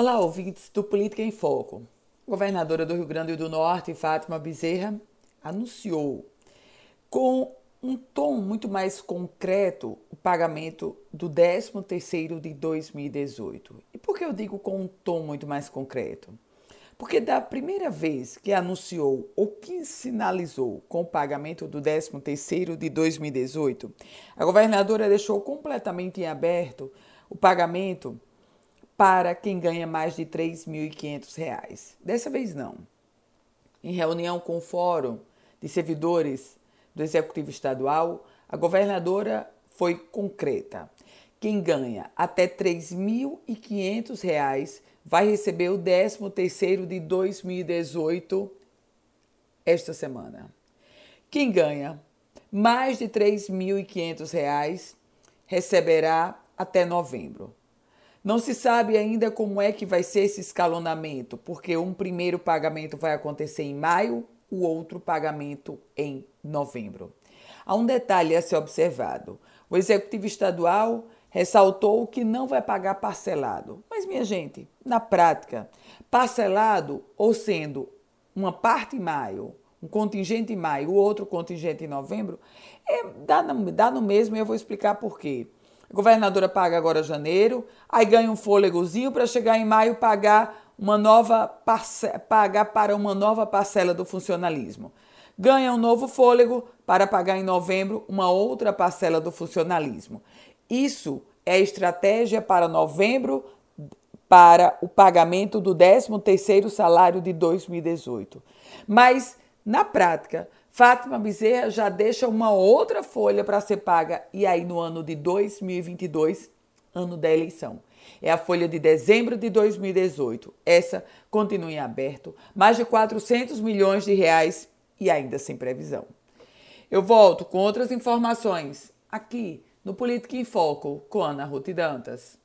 Olá, ouvintes do Política em Foco. Governadora do Rio Grande do Norte, Fátima Bezerra, anunciou com um tom muito mais concreto o pagamento do 13º de 2018. E por que eu digo com um tom muito mais concreto? Porque da primeira vez que anunciou ou que sinalizou com o pagamento do 13º de 2018, a governadora deixou completamente em aberto o pagamento para quem ganha mais de R$ 3.500. Dessa vez não. Em reunião com o Fórum de Servidores do Executivo Estadual, a governadora foi concreta. Quem ganha até R$ 3.500 vai receber o 13º de 2018 esta semana. Quem ganha mais de R$ 3.500 receberá até novembro. Não se sabe ainda como é que vai ser esse escalonamento, porque um primeiro pagamento vai acontecer em maio, o outro pagamento em novembro. Há um detalhe a ser observado: o executivo estadual ressaltou que não vai pagar parcelado. Mas, minha gente, na prática, parcelado ou sendo uma parte em maio, um contingente em maio, o outro contingente em novembro, é, dá, no, dá no mesmo e eu vou explicar por quê. A governadora paga agora janeiro, aí ganha um fôlegozinho para chegar em maio pagar uma nova pagar para uma nova parcela do funcionalismo. Ganha um novo fôlego para pagar em novembro uma outra parcela do funcionalismo. Isso é estratégia para novembro para o pagamento do 13º salário de 2018. Mas na prática, Fátima Bezerra já deixa uma outra folha para ser paga e aí no ano de 2022, ano da eleição. É a folha de dezembro de 2018. Essa continua em aberto, mais de 400 milhões de reais e ainda sem previsão. Eu volto com outras informações aqui no Política em Foco com Ana Ruth Dantas.